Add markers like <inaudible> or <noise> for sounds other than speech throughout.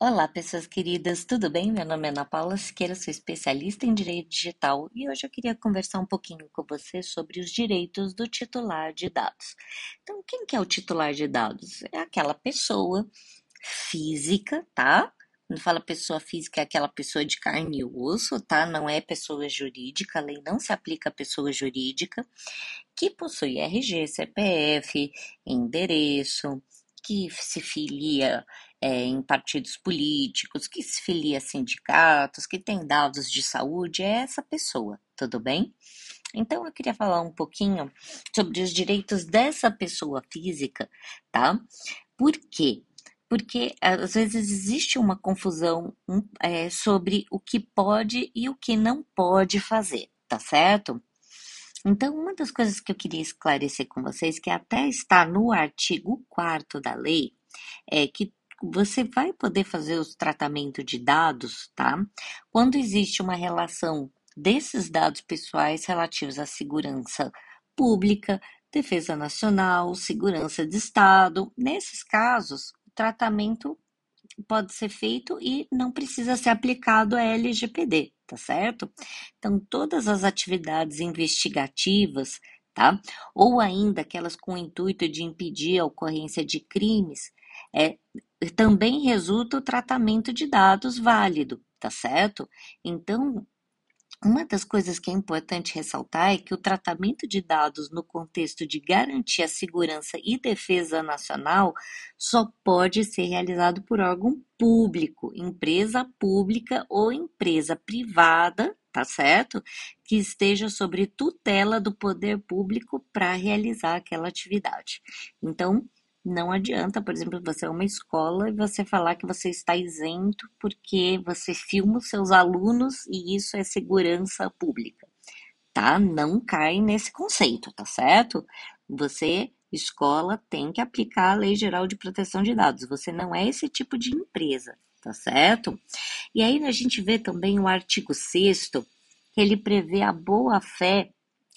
Olá, pessoas queridas, tudo bem? Meu nome é Ana Paula Siqueira, sou especialista em direito digital e hoje eu queria conversar um pouquinho com você sobre os direitos do titular de dados. Então, quem que é o titular de dados? É aquela pessoa física, tá? Quando fala pessoa física, é aquela pessoa de carne e osso, tá? Não é pessoa jurídica, a lei não se aplica a pessoa jurídica, que possui RG, CPF, endereço, que se filia é, em partidos políticos, que se filia a sindicatos, que tem dados de saúde, é essa pessoa, tudo bem? Então eu queria falar um pouquinho sobre os direitos dessa pessoa física, tá? Por quê? Porque às vezes existe uma confusão é, sobre o que pode e o que não pode fazer, tá certo? Então, uma das coisas que eu queria esclarecer com vocês, que até está no artigo 4 da lei, é que você vai poder fazer os tratamentos de dados, tá? Quando existe uma relação desses dados pessoais relativos à segurança pública, defesa nacional, segurança de Estado. Nesses casos, o tratamento pode ser feito e não precisa ser aplicado a LGPD, tá certo? Então, todas as atividades investigativas, tá? Ou ainda aquelas com o intuito de impedir a ocorrência de crimes, é, também resulta o tratamento de dados válido, tá certo? Então, uma das coisas que é importante ressaltar é que o tratamento de dados no contexto de garantir a segurança e defesa nacional só pode ser realizado por órgão público, empresa pública ou empresa privada, tá certo? Que esteja sobre tutela do poder público para realizar aquela atividade. Então, não adianta, por exemplo, você é uma escola e você falar que você está isento porque você filma os seus alunos e isso é segurança pública, tá? Não cai nesse conceito, tá certo? Você, escola, tem que aplicar a Lei Geral de Proteção de Dados. Você não é esse tipo de empresa, tá certo? E aí a gente vê também o artigo 6 que ele prevê a boa-fé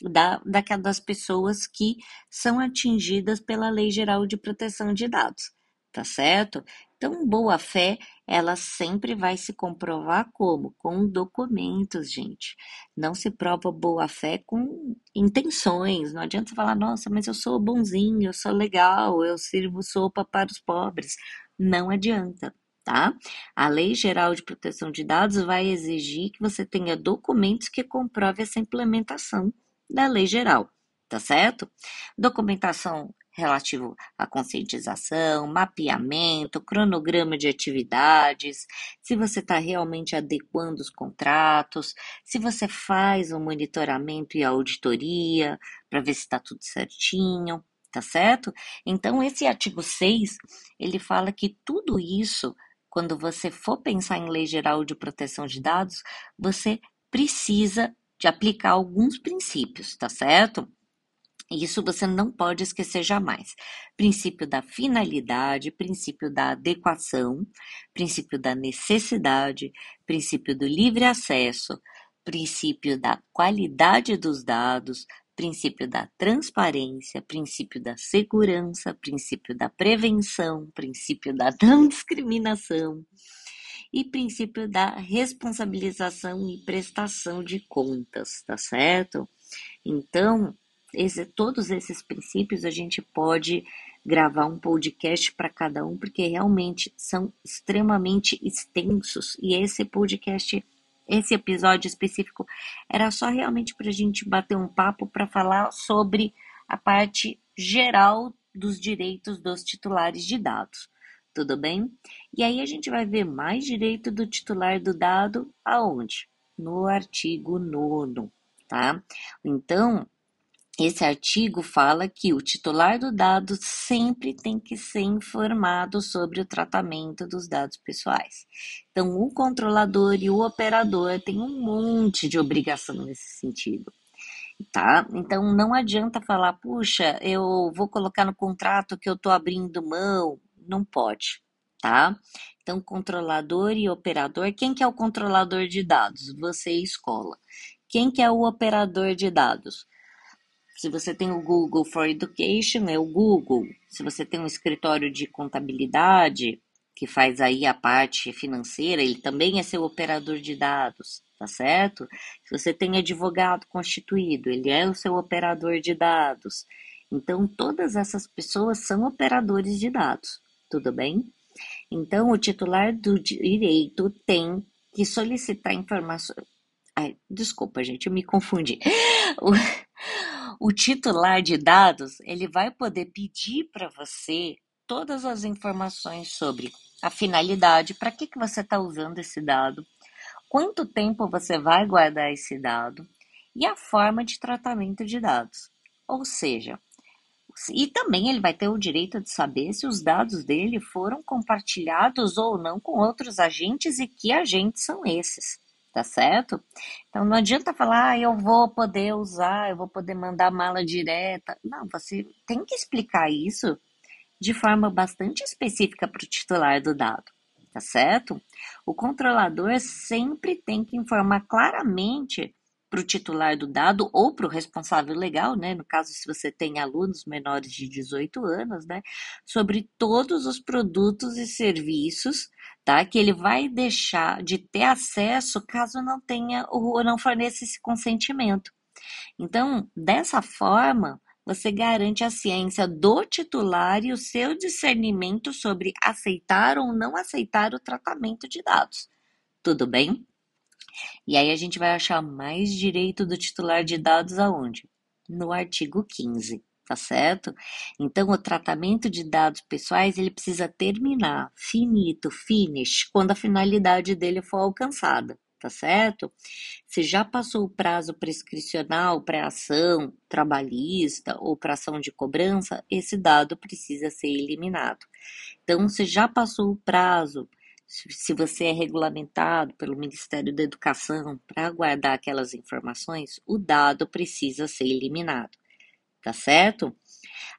da, daquelas pessoas que são atingidas pela Lei Geral de Proteção de Dados, tá certo? Então, boa fé, ela sempre vai se comprovar como? Com documentos, gente. Não se prova boa fé com intenções. Não adianta falar, nossa, mas eu sou bonzinho, eu sou legal, eu sirvo sopa para os pobres. Não adianta. Tá? A Lei Geral de Proteção de Dados vai exigir que você tenha documentos que comprovem essa implementação da lei geral, tá certo? Documentação relativo à conscientização, mapeamento, cronograma de atividades, se você está realmente adequando os contratos, se você faz o um monitoramento e auditoria para ver se está tudo certinho, tá certo? Então, esse artigo 6, ele fala que tudo isso, quando você for pensar em lei geral de proteção de dados, você precisa de aplicar alguns princípios, tá certo? Isso você não pode esquecer jamais. Princípio da finalidade, princípio da adequação, princípio da necessidade, princípio do livre acesso, princípio da qualidade dos dados, princípio da transparência, princípio da segurança, princípio da prevenção, princípio da <laughs> não discriminação, e princípio da responsabilização e prestação de contas, tá certo? Então, esse, todos esses princípios a gente pode gravar um podcast para cada um, porque realmente são extremamente extensos e esse podcast, esse episódio específico, era só realmente para a gente bater um papo para falar sobre a parte geral dos direitos dos titulares de dados tudo bem? E aí a gente vai ver mais direito do titular do dado aonde? No artigo 9, tá? Então, esse artigo fala que o titular do dado sempre tem que ser informado sobre o tratamento dos dados pessoais. Então, o controlador e o operador têm um monte de obrigação nesse sentido. Tá? Então não adianta falar, puxa, eu vou colocar no contrato que eu estou abrindo mão não pode, tá? Então, controlador e operador, quem que é o controlador de dados? Você escola. Quem que é o operador de dados? Se você tem o Google for Education, é o Google. Se você tem um escritório de contabilidade, que faz aí a parte financeira, ele também é seu operador de dados, tá certo? Se você tem advogado constituído, ele é o seu operador de dados. Então, todas essas pessoas são operadores de dados, tudo bem? Então, o titular do direito tem que solicitar informações. Ai, desculpa, gente, eu me confundi. <laughs> O, o titular de dados, ele vai poder pedir para você todas as informações sobre a finalidade, para que, que você está usando esse dado, quanto tempo você vai guardar esse dado e a forma de tratamento de dados. Ou seja, e também ele vai ter o direito de saber se os dados dele foram compartilhados ou não com outros agentes e que agentes são esses, tá certo? Então não adianta falar, ah, eu vou poder usar, eu vou poder mandar mala direta. Não, você tem que explicar isso de forma bastante específica para o titular do dado, tá certo? O controlador sempre tem que informar claramente para o titular do dado ou para o responsável legal, né? No caso, se você tem alunos menores de 18 anos, né? Sobre todos os produtos e serviços, tá? Que ele vai deixar de ter acesso caso não tenha ou não forneça esse consentimento. Então, dessa forma, você garante a ciência do titular e o seu discernimento sobre aceitar ou não aceitar o tratamento de dados. Tudo bem? E aí a gente vai achar mais direito do titular de dados aonde? No artigo 15, tá certo? Então o tratamento de dados pessoais ele precisa terminar, finito, finish, quando a finalidade dele for alcançada tá certo? Se já passou o prazo prescricional para ação trabalhista ou para ação de cobrança, esse dado precisa ser eliminado. Então, se já passou o prazo, se você é regulamentado pelo Ministério da Educação para guardar aquelas informações, o dado precisa ser eliminado, tá certo?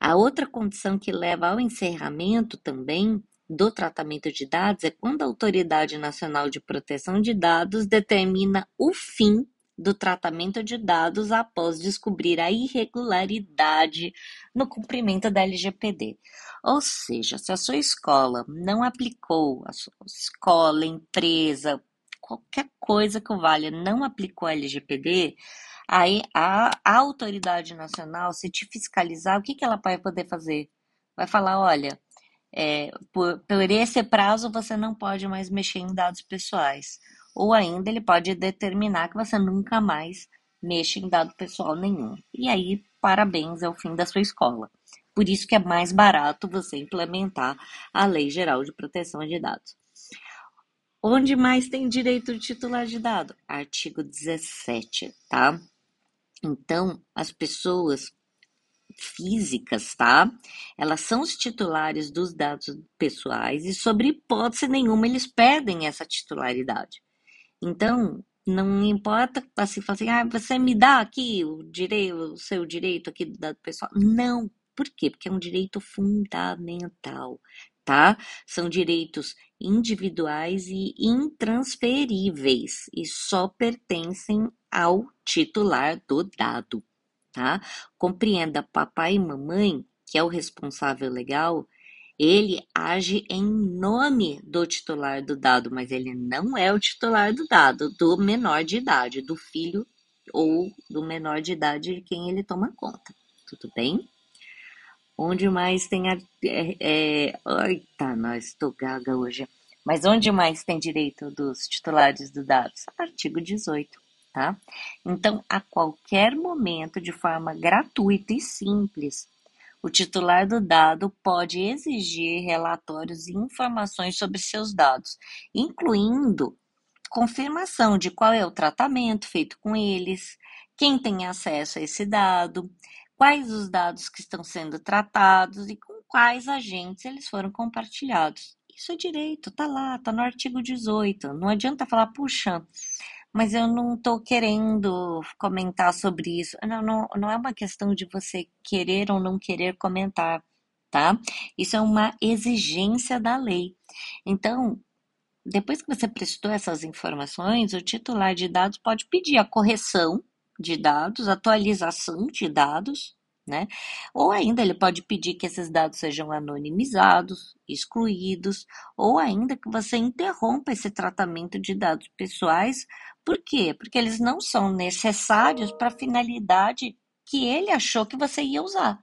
A outra condição que leva ao encerramento também do tratamento de dados é quando a Autoridade Nacional de Proteção de Dados determina o fim do tratamento de dados após descobrir a irregularidade no cumprimento da LGPD. Ou seja, se a sua escola não aplicou, a sua escola, empresa, qualquer coisa que valha não aplicou a LGPD, aí a, a autoridade nacional, se te fiscalizar, o que, que ela vai poder fazer? Vai falar, olha, é, por, por esse prazo você não pode mais mexer em dados pessoais. Ou ainda ele pode determinar que você nunca mais mexa em dado pessoal nenhum. E aí, parabéns, é o fim da sua escola. Por isso que é mais barato você implementar a Lei Geral de Proteção de Dados. Onde mais tem direito de titular de dado? Artigo 17, tá? Então, as pessoas físicas, tá? Elas são os titulares dos dados pessoais e, sobre hipótese nenhuma, eles perdem essa titularidade. Então, não importa assim, assim, ah, você me dá aqui o direito, o seu direito aqui do pessoal. Não. Por quê? Porque é um direito fundamental, tá? São direitos individuais e intransferíveis e só pertencem ao titular do dado tá? Compreenda, papai e mamãe, que é o responsável legal, ele age em nome do titular do dado, mas ele não é o titular do dado, do menor de idade, do filho ou do menor de idade de quem ele toma conta. Tudo bem? Onde mais tem a. É, é, eita, nós estou gaga hoje. Mas onde mais tem direito dos titulares do dados? Artigo 18 tá? Então, a qualquer momento, de forma gratuita e simples, o titular do dado pode exigir relatórios e informações sobre seus dados, incluindo confirmação de qual é o tratamento feito com eles, quem tem acesso a esse dado, quais os dados que estão sendo tratados e com quais agentes eles foram compartilhados. Isso é direito, tá lá, tá no artigo 18. Não adianta falar, puxa, mas eu não estou querendo comentar sobre isso. Não, não, não é uma questão de você querer ou não querer comentar, tá? Isso é uma exigência da lei. Então, depois que você prestou essas informações, o titular de dados pode pedir a correção de dados, atualização de dados, né? Ou ainda ele pode pedir que esses dados sejam anonimizados, excluídos, ou ainda que você interrompa esse tratamento de dados pessoais. Por quê? Porque eles não são necessários para a finalidade que ele achou que você ia usar.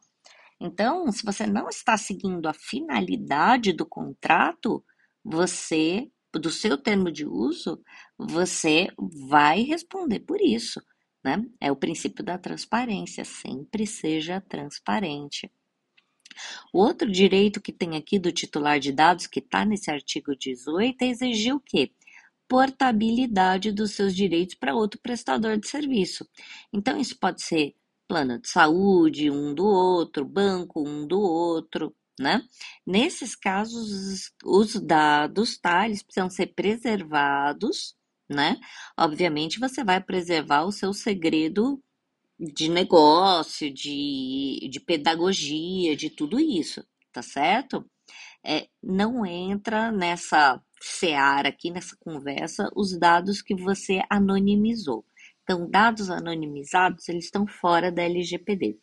Então, se você não está seguindo a finalidade do contrato, você, do seu termo de uso, você vai responder por isso. Né? É o princípio da transparência, sempre seja transparente. O outro direito que tem aqui do titular de dados, que está nesse artigo 18, é exigir o quê? Portabilidade dos seus direitos para outro prestador de serviço. Então, isso pode ser plano de saúde, um do outro, banco, um do outro, né? Nesses casos, os dados, tá? Eles precisam ser preservados né? Obviamente você vai preservar o seu segredo de negócio, de, de pedagogia, de tudo isso, tá certo? É, não entra nessa seara aqui, nessa conversa, os dados que você anonimizou. Então, dados anonimizados, eles estão fora da LGPD.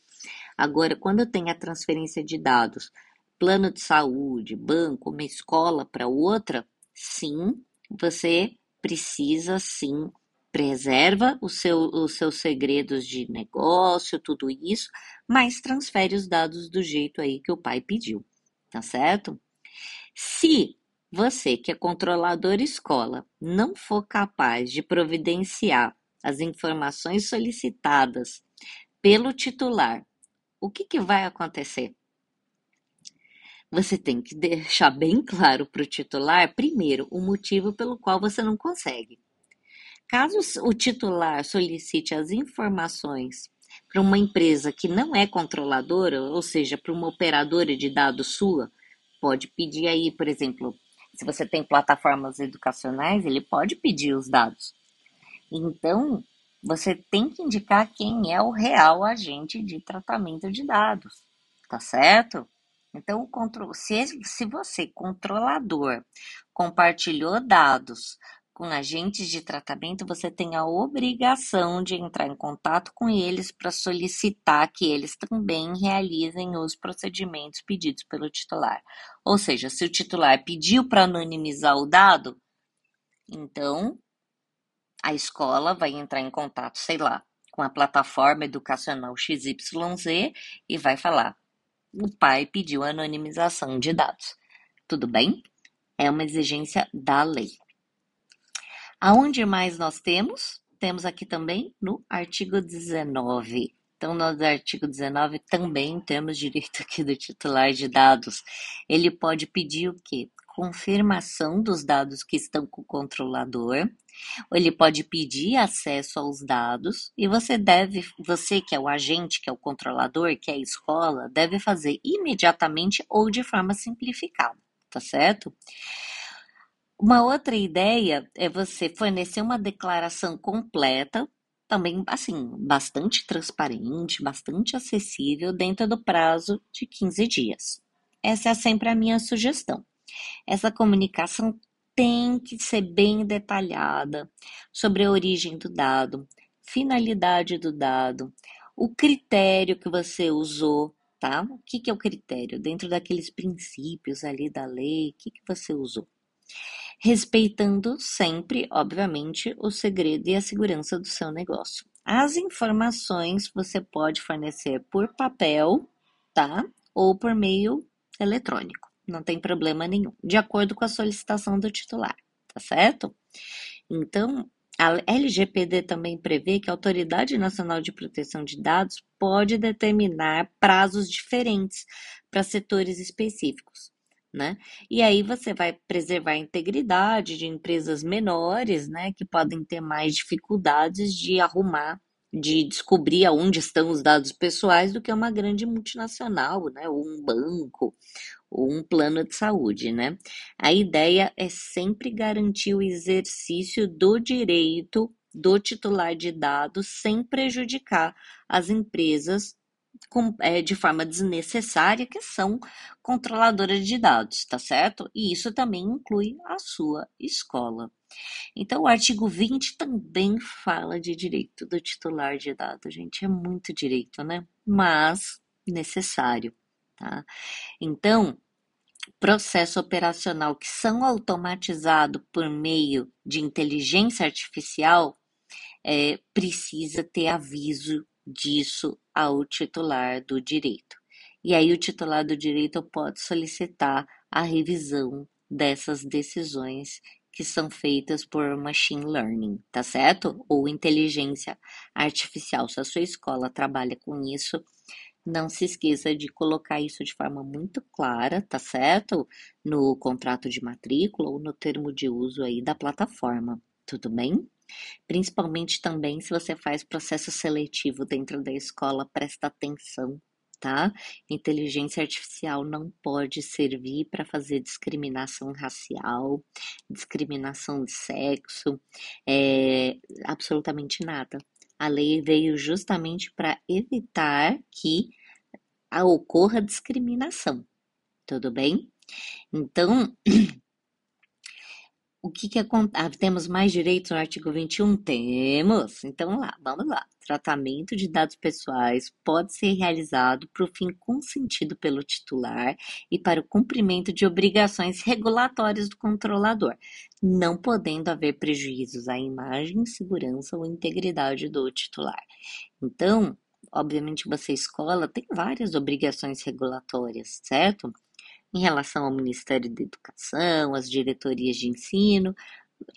Agora, quando tem a transferência de dados, plano de saúde, banco, uma escola para outra, sim, você precisa sim preserva seu, os seus segredos de negócio, tudo isso, mas transfere os dados do jeito aí que o pai pediu, tá certo? Se você, que é controlador escola, não for capaz de providenciar as informações solicitadas pelo titular, o que, que vai acontecer? Você tem que deixar bem claro para o titular, primeiro, o motivo pelo qual você não consegue. Caso o titular solicite as informações para uma empresa que não é controladora, ou seja, para uma operadora de dados sua, pode pedir aí, por exemplo, se você tem plataformas educacionais, ele pode pedir os dados. Então, você tem que indicar quem é o real agente de tratamento de dados, tá certo? Então, se, se você, controlador, compartilhou dados com agentes de tratamento, você tem a obrigação de entrar em contato com eles para solicitar que eles também realizem os procedimentos pedidos pelo titular. Ou seja, se o titular pediu para anonimizar o dado, então a escola vai entrar em contato, sei lá, com a plataforma educacional XYZ e vai falar: o pai pediu anonimização de dados. Tudo bem? É uma exigência da lei. Aonde mais nós temos? Temos aqui também no artigo 19. Então, no artigo 19 também temos direito aqui do titular de dados. Ele pode pedir o quê? Confirmação dos dados que estão com o controlador ele pode pedir acesso aos dados e você deve, você que é o agente, que é o controlador, que é a escola, deve fazer imediatamente ou de forma simplificada, tá certo? Uma outra ideia é você fornecer uma declaração completa, também assim, bastante transparente, bastante acessível dentro do prazo de 15 dias. Essa é sempre a minha sugestão. Essa comunicação tem que ser bem detalhada sobre a origem do dado, finalidade do dado, o critério que você usou, tá? O que, que é o critério? Dentro daqueles princípios ali da lei, o que, que você usou? Respeitando sempre, obviamente, o segredo e a segurança do seu negócio. As informações você pode fornecer por papel, tá? Ou por meio eletrônico não tem problema nenhum, de acordo com a solicitação do titular, tá certo? Então, a LGPD também prevê que a Autoridade Nacional de Proteção de Dados pode determinar prazos diferentes para setores específicos. Né? E aí você vai preservar a integridade de empresas menores, né, que podem ter mais dificuldades de arrumar, de descobrir aonde estão os dados pessoais do que uma grande multinacional, né, ou um banco, ou um plano de saúde, né? A ideia é sempre garantir o exercício do direito do titular de dados sem prejudicar as empresas com, é, de forma desnecessária que são controladoras de dados, tá certo? E isso também inclui a sua escola. Então, o artigo 20 também fala de direito do titular de dados, gente. É muito direito, né? Mas necessário, tá? Então, processo operacional que são automatizados por meio de inteligência artificial é, precisa ter aviso disso ao titular do direito. E aí o titular do direito pode solicitar a revisão dessas decisões que são feitas por machine learning, tá certo? Ou inteligência artificial. Se a sua escola trabalha com isso, não se esqueça de colocar isso de forma muito clara, tá certo? No contrato de matrícula ou no termo de uso aí da plataforma, tudo bem? Principalmente também se você faz processo seletivo dentro da escola, presta atenção, tá? Inteligência artificial não pode servir para fazer discriminação racial, discriminação de sexo, é, absolutamente nada. A lei veio justamente para evitar que ocorra discriminação. Tudo bem? Então, <clears throat> o que que acontece? Ah, temos mais direitos no artigo 21? Temos. Então, lá, vamos lá. Tratamento de dados pessoais pode ser realizado para o fim consentido pelo titular e para o cumprimento de obrigações regulatórias do controlador, não podendo haver prejuízos à imagem, segurança ou integridade do titular. Então, obviamente, você escola tem várias obrigações regulatórias, certo? Em relação ao Ministério da Educação, às diretorias de ensino,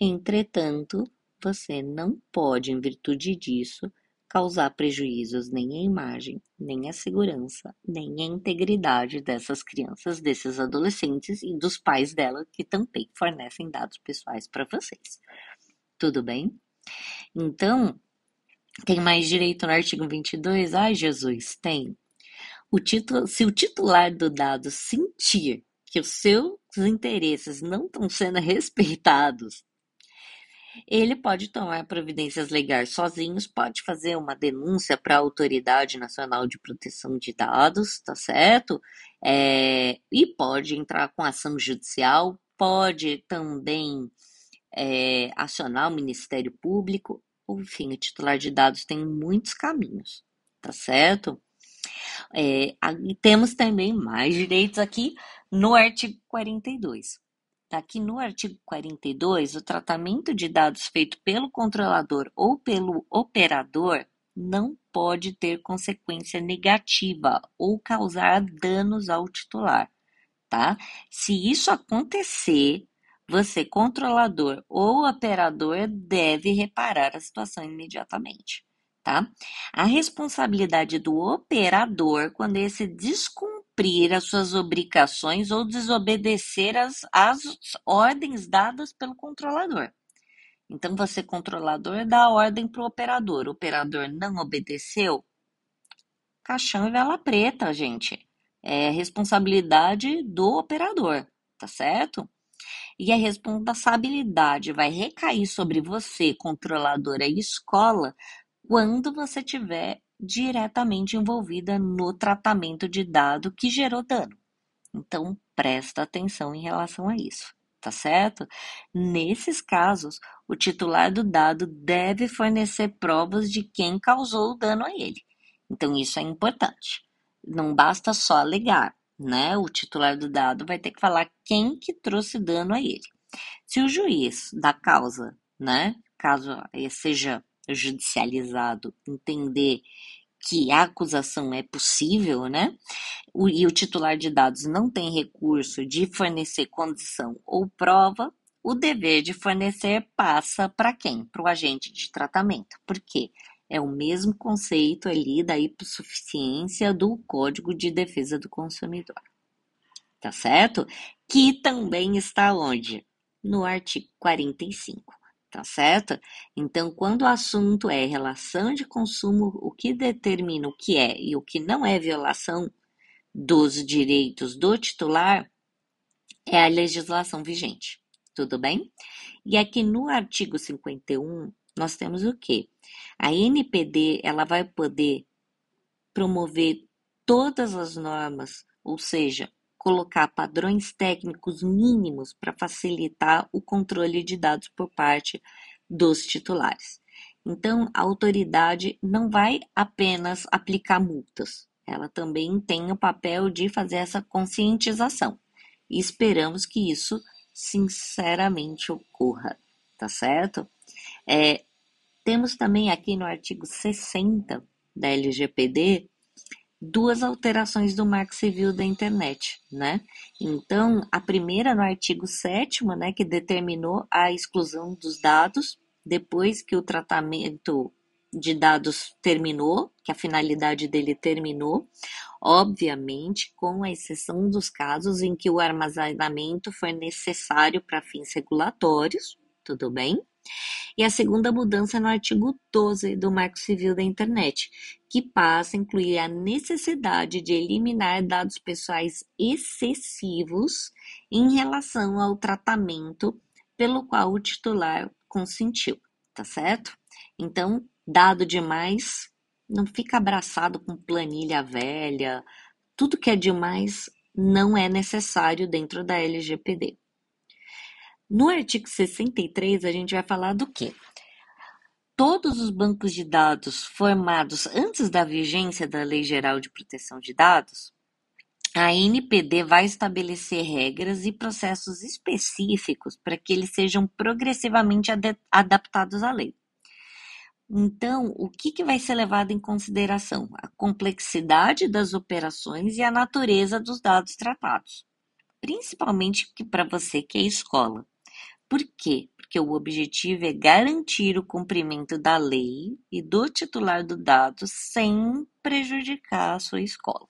entretanto, você não pode, em virtude disso, causar prejuízos nem à imagem, nem à segurança, nem à integridade dessas crianças, desses adolescentes e dos pais dela que também fornecem dados pessoais para vocês. Tudo bem? Então, tem mais direito no artigo 22? Ai, Jesus, tem. O título, se o titular do dado sentir que os seus interesses não estão sendo respeitados ele pode tomar providências legais sozinhos, pode fazer uma denúncia para a Autoridade Nacional de Proteção de Dados, tá certo? É, e pode entrar com ação judicial, pode também é, acionar o Ministério Público. Enfim, o titular de dados tem muitos caminhos, tá certo? É, temos também mais direitos aqui no artigo 42. Aqui no artigo 42, o tratamento de dados feito pelo controlador ou pelo operador não pode ter consequência negativa ou causar danos ao titular, tá? Se isso acontecer, você, controlador ou operador, deve reparar a situação imediatamente, tá? A responsabilidade do operador quando esse descumprir cumprir as suas obrigações ou desobedecer as, as ordens dadas pelo controlador. Então, você, controlador, dá a ordem para o operador. O operador não obedeceu, caixão e vela preta, gente. É responsabilidade do operador, tá certo? E a responsabilidade vai recair sobre você, controladora e escola, quando você tiver diretamente envolvida no tratamento de dado que gerou dano. Então, presta atenção em relação a isso, tá certo? Nesses casos, o titular do dado deve fornecer provas de quem causou o dano a ele. Então, isso é importante. Não basta só alegar, né? O titular do dado vai ter que falar quem que trouxe dano a ele. Se o juiz da causa, né, caso seja judicializado entender que a acusação é possível, né? O, e o titular de dados não tem recurso de fornecer condição ou prova, o dever de fornecer passa para quem? Para o agente de tratamento. Por quê? É o mesmo conceito ali da hipossuficiência do Código de Defesa do Consumidor. Tá certo? Que também está onde? No artigo 45 tá certo? Então, quando o assunto é relação de consumo, o que determina o que é e o que não é violação dos direitos do titular é a legislação vigente, tudo bem? E aqui no artigo 51, nós temos o quê? A NPD, ela vai poder promover todas as normas, ou seja, colocar padrões técnicos mínimos para facilitar o controle de dados por parte dos titulares. Então, a autoridade não vai apenas aplicar multas, ela também tem o papel de fazer essa conscientização. E esperamos que isso sinceramente ocorra, tá certo? É, temos também aqui no artigo 60 da LGPD duas alterações do Marco Civil da Internet, né? Então, a primeira no artigo 7 né, que determinou a exclusão dos dados depois que o tratamento de dados terminou, que a finalidade dele terminou, obviamente, com a exceção dos casos em que o armazenamento foi necessário para fins regulatórios, tudo bem? E a segunda mudança é no artigo 12 do Marco Civil da Internet, que passa a incluir a necessidade de eliminar dados pessoais excessivos em relação ao tratamento pelo qual o titular consentiu, tá certo? Então, dado demais, não fica abraçado com planilha velha. Tudo que é demais não é necessário dentro da LGPD. No artigo 63, a gente vai falar do quê? Todos os bancos de dados formados antes da vigência da Lei Geral de Proteção de Dados, a NPD vai estabelecer regras e processos específicos para que eles sejam progressivamente adaptados à lei. Então, o que, que vai ser levado em consideração? A complexidade das operações e a natureza dos dados tratados, principalmente para você que é escola. Por quê? Porque o objetivo é garantir o cumprimento da lei e do titular do dado sem prejudicar a sua escola.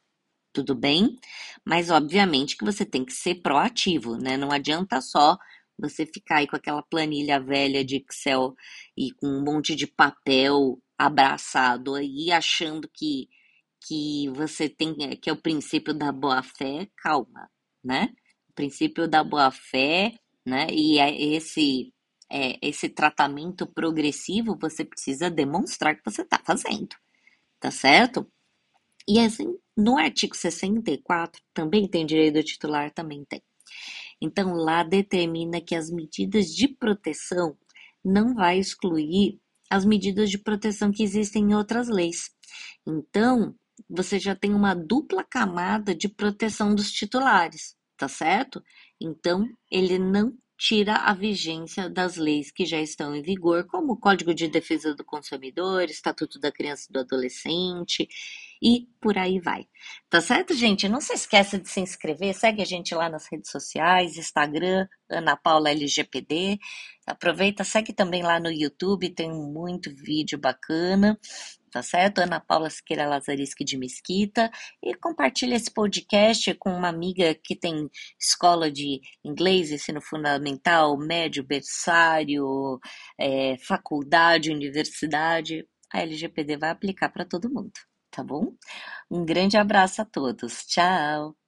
Tudo bem? Mas obviamente que você tem que ser proativo, né? Não adianta só você ficar aí com aquela planilha velha de Excel e com um monte de papel abraçado aí achando que que você tem que é o princípio da boa fé, calma, né? O princípio da boa fé né? E é esse é, esse tratamento progressivo você precisa demonstrar que você está fazendo, tá certo? E assim, no artigo 64 também tem direito do titular, também tem. Então lá determina que as medidas de proteção não vai excluir as medidas de proteção que existem em outras leis. Então, você já tem uma dupla camada de proteção dos titulares, tá certo? Então, ele não tira a vigência das leis que já estão em vigor, como o Código de Defesa do Consumidor, Estatuto da Criança e do Adolescente e por aí vai. Tá certo, gente? Não se esqueça de se inscrever, segue a gente lá nas redes sociais, Instagram, Ana Paula LGPD. Aproveita, segue também lá no YouTube, tem muito vídeo bacana tá certo? Ana Paula Siqueira Lazariski de Mesquita. E compartilha esse podcast com uma amiga que tem escola de inglês, ensino fundamental, médio, berçário, é, faculdade, universidade. A LGPD vai aplicar para todo mundo, tá bom? Um grande abraço a todos. Tchau!